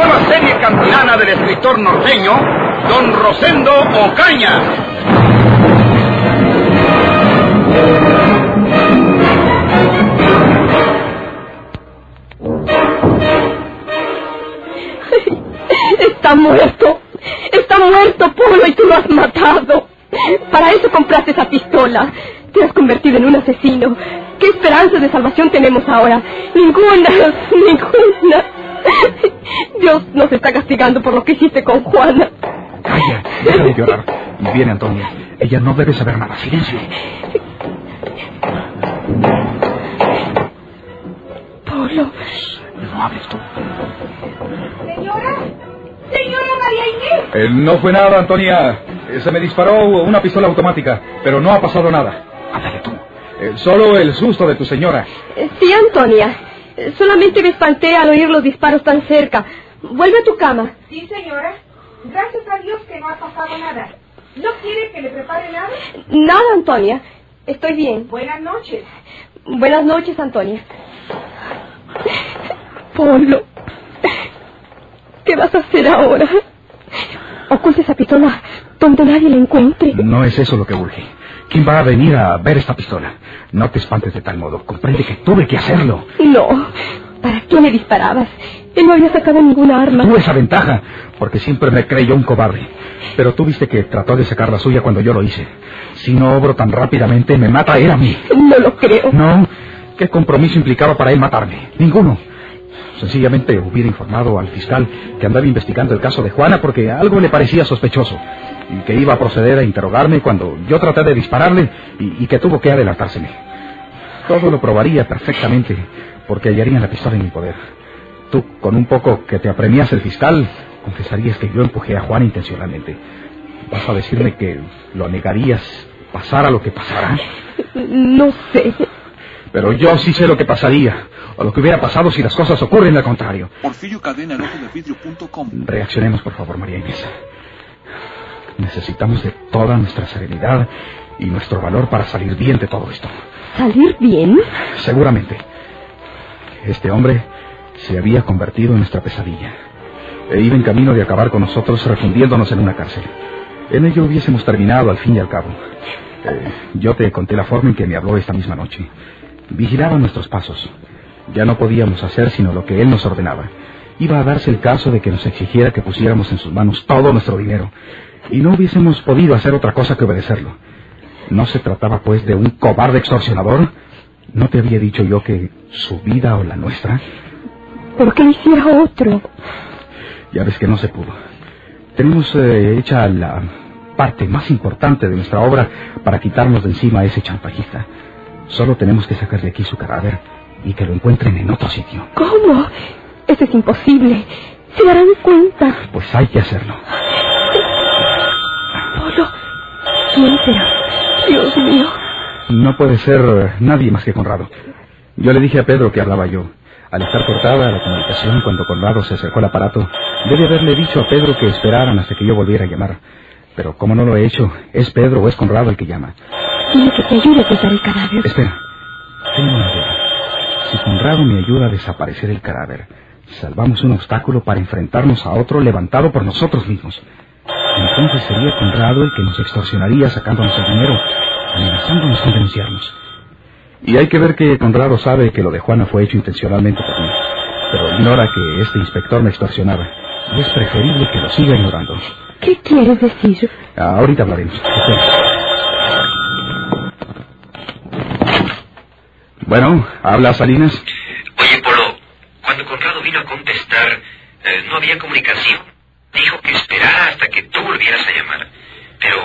nueva serie campilana del escritor norteño, Don Rosendo Ocaña. Está muerto. Está muerto, Polo, y tú lo has matado. Para eso compraste esa pistola. Te has convertido en un asesino. ¿Qué esperanza de salvación tenemos ahora? Ninguna, ninguna. Dios nos está castigando por lo que hiciste con Juana. Calla, deja de llorar. Viene Antonia. Ella no debe saber nada. Silencio. Polo. No hables tú. Señora, señora María Inés. Eh, no fue nada, Antonia. Eh, se me disparó una pistola automática, pero no ha pasado nada. Ándale tú. Eh, solo el susto de tu señora. Sí, Antonia. Solamente me espanté al oír los disparos tan cerca. Vuelve a tu cama. Sí, señora. Gracias a Dios que no ha pasado nada. ¿No quiere que le prepare nada? Nada, Antonia. Estoy bien. Buenas noches. Buenas noches, Antonia. Polo. ¿Qué vas a hacer ahora? Oculta esa pistola donde nadie la encuentre. No es eso lo que urge. ¿Quién va a venir a ver esta pistola? No te espantes de tal modo. Comprende que tuve que hacerlo. No. ¿Para qué le disparabas? Él no había sacado ninguna arma. Tuve esa ventaja, porque siempre me creyó un cobarde. Pero tú viste que trató de sacar la suya cuando yo lo hice. Si no obro tan rápidamente, me mata él a mí. No lo creo. No. ¿Qué compromiso implicaba para él matarme? Ninguno. Sencillamente hubiera informado al fiscal que andaba investigando el caso de Juana porque algo le parecía sospechoso y que iba a proceder a interrogarme cuando yo traté de dispararle y, y que tuvo que adelantárseme. Todo lo probaría perfectamente porque hallarían la pistola en mi poder. Tú, con un poco que te apremias el fiscal, confesarías que yo empujé a Juana intencionalmente. ¿Vas a decirme que lo negarías pasara lo que pasara? No sé. Pero yo sí sé lo que pasaría, o lo que hubiera pasado si las cosas ocurren al contrario. Porfirio Cadena, el ojo de vidrio.com. Reaccionemos, por favor, María Inés. Necesitamos de toda nuestra serenidad y nuestro valor para salir bien de todo esto. ¿Salir bien? Seguramente. Este hombre se había convertido en nuestra pesadilla. E iba en camino de acabar con nosotros refundiéndonos en una cárcel. En ello hubiésemos terminado al fin y al cabo. Eh, yo te conté la forma en que me habló esta misma noche. Vigilaba nuestros pasos. Ya no podíamos hacer sino lo que él nos ordenaba. Iba a darse el caso de que nos exigiera que pusiéramos en sus manos todo nuestro dinero. Y no hubiésemos podido hacer otra cosa que obedecerlo. ¿No se trataba, pues, de un cobarde extorsionador? ¿No te había dicho yo que su vida o la nuestra? ¿Por qué hiciera otro? Ya ves que no se pudo. Tenemos eh, hecha la parte más importante de nuestra obra para quitarnos de encima a ese chantajista. Solo tenemos que sacar de aquí su cadáver y que lo encuentren en otro sitio. ¿Cómo? Eso es imposible. Se darán cuenta. Pues hay que hacerlo. Polo, ¿quién será? Dios mío. No puede ser nadie más que Conrado. Yo le dije a Pedro que hablaba yo. Al estar cortada la comunicación cuando Conrado se acercó al aparato, debe haberle dicho a Pedro que esperaran hasta que yo volviera a llamar. Pero como no lo he hecho, es Pedro o es Conrado el que llama. Dile que te ayude a ocultar el cadáver. Espera, tengo una idea. Si Conrado me ayuda a desaparecer el cadáver, salvamos un obstáculo para enfrentarnos a otro levantado por nosotros mismos. Entonces sería Conrado el que nos extorsionaría sacándonos el dinero, amenazándonos con denunciarnos. Y hay que ver que Conrado sabe que lo de Juana fue hecho intencionalmente por mí, pero ignora que este inspector me extorsionaba. Y es preferible que lo siga ignorando. ¿Qué quieres decir? Ah, ahorita hablaremos. Espera. Bueno, habla Salinas. Oye, Polo, cuando Conrado vino a contestar, eh, no había comunicación. Dijo que esperara hasta que tú volvieras a llamar. Pero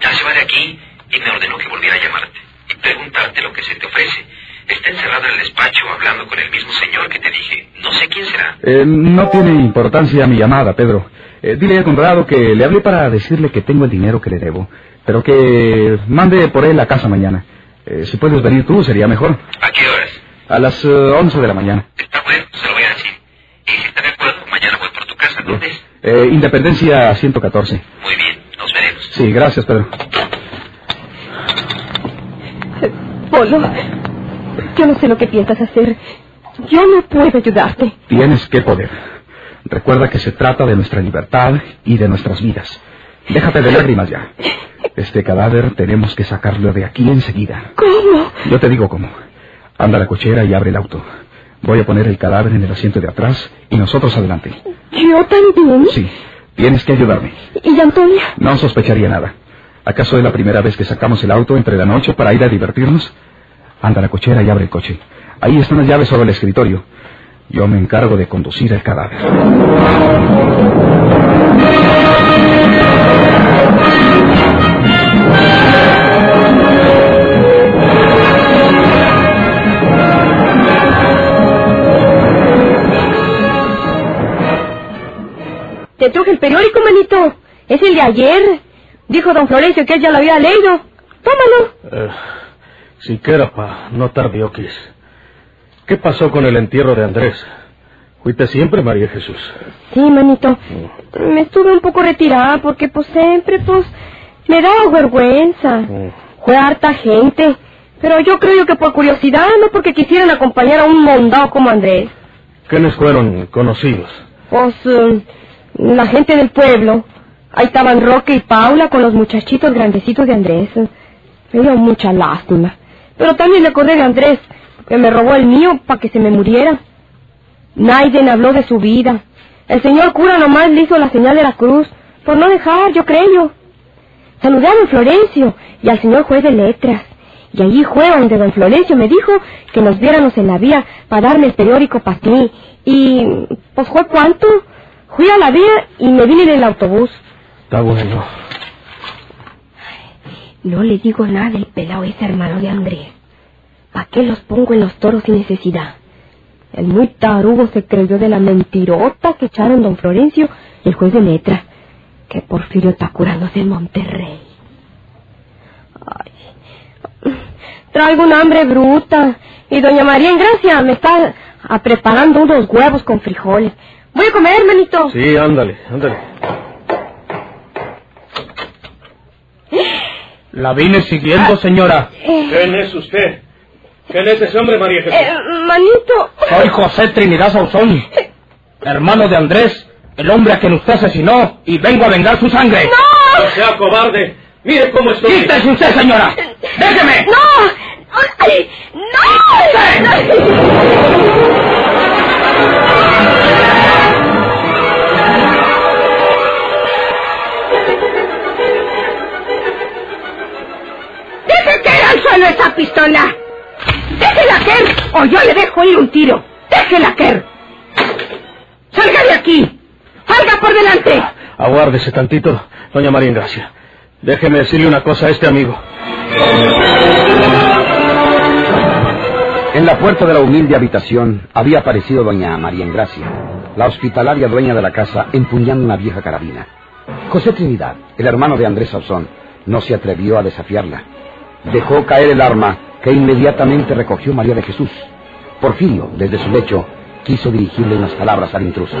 ya se va de aquí y me ordenó que volviera a llamarte y preguntarte lo que se te ofrece. Está encerrado en el despacho hablando con el mismo señor que te dije. No sé quién será. Eh, no tiene importancia mi llamada, Pedro. Eh, dile a Conrado que le hablé para decirle que tengo el dinero que le debo, pero que mande por él a casa mañana. Eh, si puedes venir tú, sería mejor. ¿A qué horas? A las eh, 11 de la mañana. Está bueno, se lo voy a decir. Y si está de acuerdo, mañana voy por tu casa. ¿Dónde es? Eh, Independencia 114. Muy bien, nos veremos. Sí, gracias, Pedro. Polo, yo no sé lo que piensas hacer. Yo no puedo ayudarte. Tienes que poder. Recuerda que se trata de nuestra libertad y de nuestras vidas. Déjate de lágrimas ya. Este cadáver tenemos que sacarlo de aquí enseguida. ¿Cómo? Yo te digo cómo. Anda a la cochera y abre el auto. Voy a poner el cadáver en el asiento de atrás y nosotros adelante. ¿Yo también? Sí, tienes que ayudarme. ¿Y Antonia? No sospecharía nada. ¿Acaso es la primera vez que sacamos el auto entre la noche para ir a divertirnos? Anda a la cochera y abre el coche. Ahí están las llaves sobre el escritorio. Yo me encargo de conducir el cadáver. Te truje el periódico, manito. Es el de ayer. Dijo don Florencio que él ya lo había leído. Tómalo. Eh, siquiera pa no tardioquis. ¿Qué pasó con el entierro de Andrés? ¿Fuiste siempre, María Jesús? Sí, manito. Me estuve un poco retirada porque, pues, siempre, pues, me daba vergüenza. Mm. Fue harta gente. Pero yo creo que por curiosidad, no porque quisieran acompañar a un mondado como Andrés. ¿Quiénes fueron conocidos? Pues, eh, la gente del pueblo. Ahí estaban Roque y Paula con los muchachitos grandecitos de Andrés. Me dio mucha lástima. Pero también me acordé de Andrés, que me robó el mío para que se me muriera. Naiden habló de su vida. El señor cura nomás le hizo la señal de la cruz, por no dejar, yo creo. Saludé a don Florencio y al señor juez de letras. Y allí fue donde don Florencio me dijo que nos viéramos en la vía para darme el periódico para ti. Y, pues fue cuánto. Fui a la vía y me vine en el autobús. Está bueno. No le digo nada del pelado ese hermano de Andrés. ¿Para qué los pongo en los toros sin necesidad? El muy tarugo se creyó de la mentirota que echaron don Florencio y el juez de letra, que Porfirio está curándose en Monterrey. Ay, traigo una hambre bruta y doña María en Gracia me está ah, preparando unos huevos con frijoles. Voy a comer, hermanito. Sí, ándale, ándale. La vine siguiendo, señora. ¿Quién es usted? ¿Quién es ese hombre, María Jesús? Eh, manito. Soy José Trinidad Sauzón, hermano de Andrés, el hombre a quien usted asesinó, y vengo a vengar su sangre. No sea cobarde. Mire cómo estoy. ¡Quítese usted, señora! ¡Déjeme! ¡No! ¡Ay! ¡No! Al suelo esa pistola! ¡Déjela caer o yo le dejo ir un tiro! ¡Déjela caer! ¡Salga de aquí! ¡Salga por delante! Aguárdese tantito, doña María Ingracia. Déjeme decirle una cosa a este amigo. En la puerta de la humilde habitación había aparecido doña María Engracia, la hospitalaria dueña de la casa, empuñando una vieja carabina. José Trinidad, el hermano de Andrés Sauzón, no se atrevió a desafiarla. Dejó caer el arma que inmediatamente recogió María de Jesús. Porfirio, desde su lecho, quiso dirigirle unas palabras al intruso.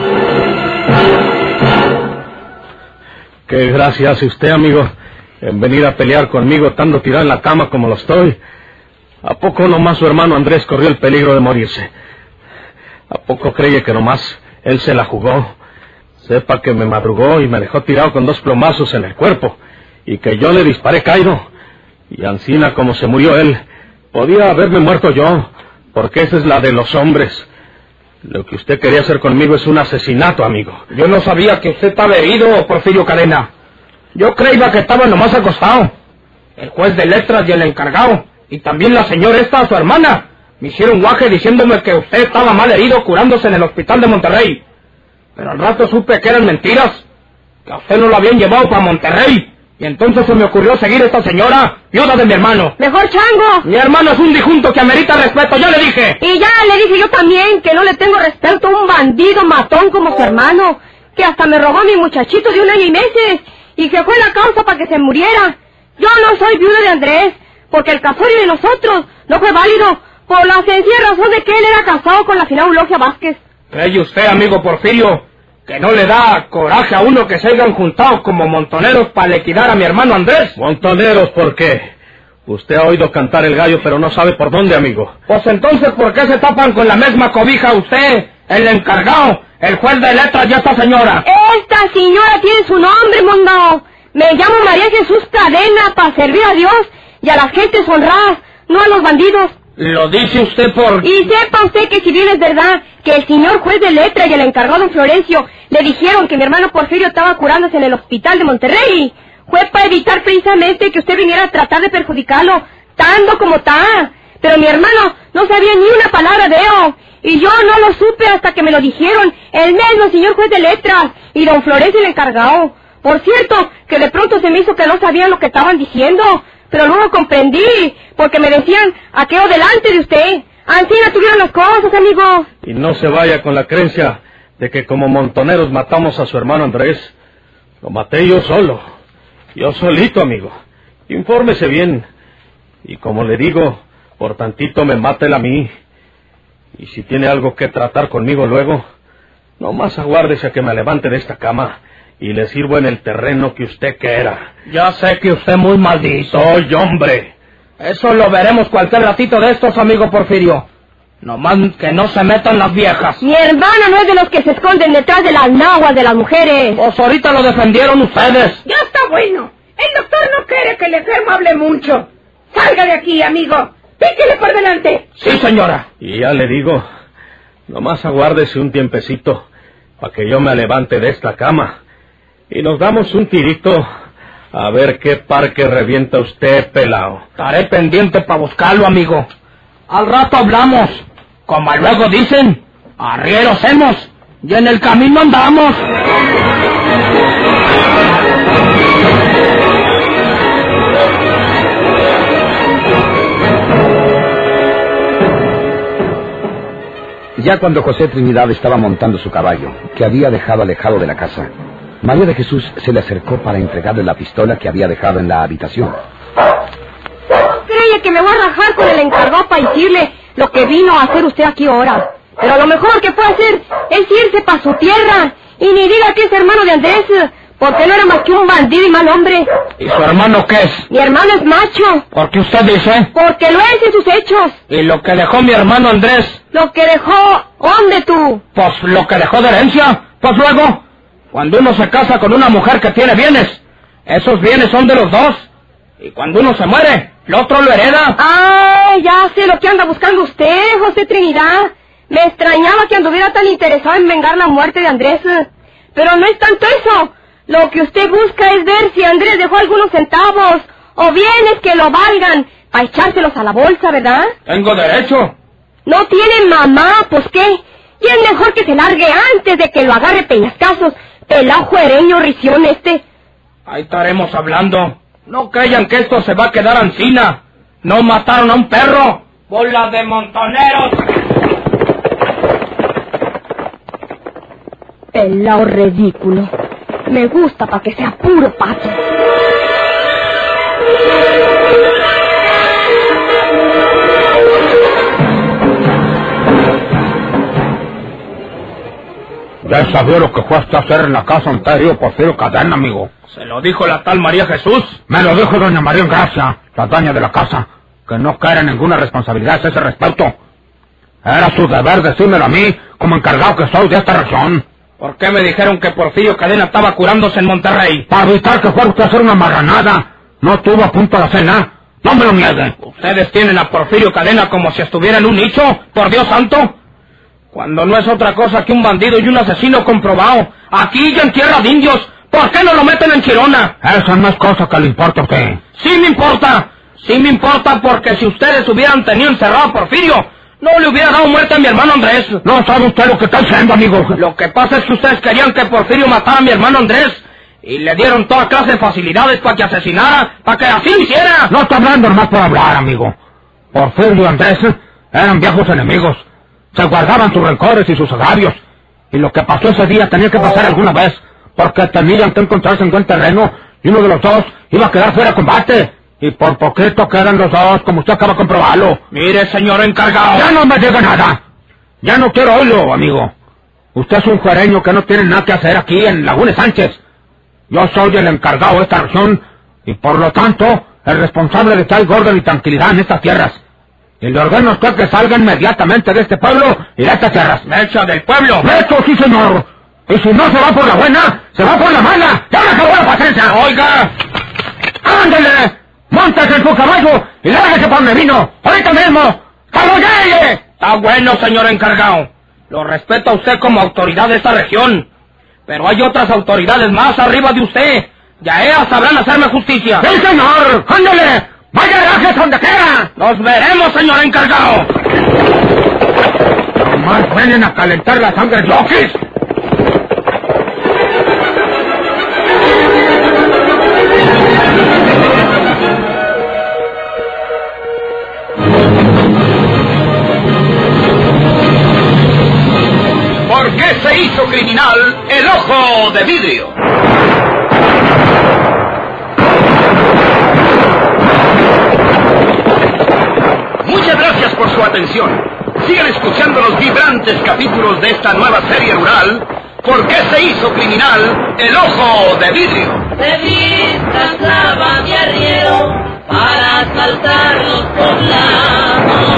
Qué gracia hace usted, amigo, en venir a pelear conmigo estando tirado en la cama como lo estoy. ¿A poco nomás su hermano Andrés corrió el peligro de morirse? ¿A poco cree que nomás él se la jugó? Sepa que me madrugó y me dejó tirado con dos plomazos en el cuerpo y que yo le disparé caído. Y ansina como se murió él, podía haberme muerto yo, porque esa es la de los hombres. Lo que usted quería hacer conmigo es un asesinato, amigo. Yo no sabía que usted estaba herido, Porfirio Cadena. Yo creía que estaba nomás acostado. El juez de letras y el encargado, y también la señora esta, su hermana, me hicieron guaje diciéndome que usted estaba mal herido curándose en el hospital de Monterrey. Pero al rato supe que eran mentiras, que a usted no lo habían llevado para Monterrey Y entonces se me ocurrió seguir a esta señora, viuda de mi hermano. Mejor chango. Mi hermano es un dijunto que amerita respeto, ya le dije. Y ya le dije yo también que no le tengo respeto a un bandido matón como su hermano, que hasta me robó a mi muchachito de un año y meses, y que fue la causa para que se muriera. Yo no soy viuda de Andrés, porque el casorio de nosotros no fue válido, por la sencilla razón de que él era casado con la final Eulogia Vázquez. ¿Cree usted, amigo Porfirio, que no le da coraje a uno que se hayan juntado como montoneros para liquidar a mi hermano Andrés? Montoneros, ¿por qué? Usted ha oído cantar el gallo, pero no sabe por dónde, amigo. Pues entonces, ¿por qué se tapan con la misma cobija usted, el encargado, el juez de letras y esta señora? Esta señora tiene su nombre, mundo. Me llamo María Jesús Cadena para servir a Dios y a las gentes honradas, no a los bandidos. Lo dice usted por... Y sepa usted que si bien es verdad que el señor juez de letra y el encargado Florencio le dijeron que mi hermano Porfirio estaba curándose en el hospital de Monterrey, fue para evitar precisamente que usted viniera a tratar de perjudicarlo, tanto como está. Pero mi hermano no sabía ni una palabra de él, y yo no lo supe hasta que me lo dijeron el mismo señor juez de letras y don Florencio el encargado. Por cierto, que de pronto se me hizo que no sabían lo que estaban diciendo, pero luego comprendí, porque me decían, aquello delante de usted. Así no tuvieron las cosas, amigo. Y no se vaya con la creencia de que como montoneros matamos a su hermano Andrés. Lo maté yo solo. Yo solito, amigo. Infórmese bien. Y como le digo, por tantito me mátela a mí. Y si tiene algo que tratar conmigo luego, no más aguárdese a que me levante de esta cama y le sirvo en el terreno que usted quiera. Ya sé que usted es muy maldito. Soy hombre. Eso lo veremos cualquier ratito de estos, amigo Porfirio. Nomás que no se metan las viejas. Mi hermano no es de los que se esconden detrás de las naguas de las mujeres. Pues ahorita lo defendieron ustedes. Ya está bueno. El doctor no quiere que el enfermo hable mucho. Salga de aquí, amigo. Píquele por delante. Sí, señora. Y ya le digo, nomás aguárdese un tiempecito para que yo me levante de esta cama y nos damos un tirito a ver qué parque revienta usted, pelao. Estaré pendiente para buscarlo, amigo. Al rato hablamos. Como luego dicen, arrieros hemos y en el camino andamos. Ya cuando José Trinidad estaba montando su caballo, que había dejado alejado de la casa, María de Jesús se le acercó para entregarle la pistola que había dejado en la habitación. Creía que me voy a rajar con el encargado para decirle lo que vino a hacer usted aquí ahora. Pero lo mejor que puede hacer es irse para su tierra y ni diga que es hermano de Andrés, porque no era más que un bandido y mal hombre. ¿Y su hermano qué es? Mi hermano es macho, ¿Por qué usted dice? porque lo es en sus hechos. ¿Y lo que dejó mi hermano Andrés? Lo que dejó, ¿dónde tú? Pues lo que dejó de herencia. Pues luego, cuando uno se casa con una mujer que tiene bienes, esos bienes son de los dos. Y cuando uno se muere, el otro lo hereda. ¡Ay, ya sé lo que anda buscando usted, José Trinidad! Me extrañaba que anduviera tan interesado en vengar la muerte de Andrés. Pero no es tanto eso. Lo que usted busca es ver si Andrés dejó algunos centavos o bienes que lo valgan para echárselos a la bolsa, ¿verdad? Tengo derecho. No tiene mamá, pues qué. Y es mejor que se largue antes de que lo agarre peñascasos. Pelao juereño rición este. Ahí estaremos hablando. No crean que esto se va a quedar ansina. No mataron a un perro. Bola de montoneros. Pelao ridículo. Me gusta para que sea puro pato. Ya sabía lo que fue hasta hacer en la casa anterior Porfirio Cadena, amigo. Se lo dijo la tal María Jesús. Me lo dijo doña María Gracia, la dueña de la casa, que no caera ninguna responsabilidad a ese respecto. Era su deber decírmelo a mí, como encargado que soy de esta razón. ¿Por qué me dijeron que Porfirio Cadena estaba curándose en Monterrey? Para evitar que fuera usted a hacer una marranada. No estuvo a punto de hacer nada. No me lo niegue. Ustedes tienen a Porfirio Cadena como si estuviera en un nicho, por Dios santo. Cuando no es otra cosa que un bandido y un asesino comprobado. Aquí y en tierra de indios. ¿Por qué no lo meten en Chirona? Eso no es cosa que le importa a usted. Sí me importa. Sí me importa porque si ustedes hubieran tenido encerrado a Porfirio, no le hubiera dado muerte a mi hermano Andrés. No sabe usted lo que está haciendo, amigo. Lo que pasa es que ustedes querían que Porfirio matara a mi hermano Andrés. Y le dieron toda clase de facilidades para que asesinara, para que así lo hiciera. No está hablando nomás por hablar, amigo. Porfirio y Andrés eran viejos enemigos. Se guardaban sus rencores y sus agravios. Y lo que pasó ese día tenía que pasar alguna vez, porque tenían que encontrarse en buen terreno y uno de los dos iba a quedar fuera de combate. Y por poquito quedan los dos, como usted acaba de comprobarlo. Mire, señor encargado. Ya no me diga nada. Ya no quiero oírlo, amigo. Usted es un juareño que no tiene nada que hacer aquí en Laguna Sánchez. Yo soy el encargado de esta región y por lo tanto el responsable de tal orden y tranquilidad en estas tierras. Y le ordeno a usted que salga inmediatamente de este pueblo y de estas tierras. Mecha del pueblo. ¡Mecho, sí, señor! Y si no se va por la buena, se va por la mala. ¡Ya me acabó la paciencia! Oiga. ¡Ándele! ¡Móntese en su caballo y lárguese por donde vino! ¡Ahorita mismo! ¡Cuando llegue! Está bueno, señor encargado. Lo respeto a usted como autoridad de esta región. Pero hay otras autoridades más arriba de usted. Ya ellas sabrán hacerme justicia. ¡Sí, señor! ¡Ándele! ¡Vaya garajes donde quiera! ¡Nos veremos, señor encargado! Nomás vienen a calentar la sangre yoquis. ¿Por qué se hizo criminal el ojo de vidrio? atención. Sigan escuchando los vibrantes capítulos de esta nueva serie rural. ¿Por qué se hizo criminal el ojo de vidrio? De mí cantaba mi arriero para asaltar los poblados.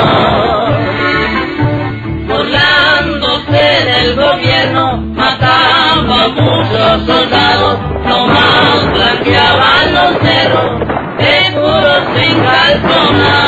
Burlándose del gobierno, mataba a muchos soldados, nomás blanqueaban los cerros, seguros sin calzonar.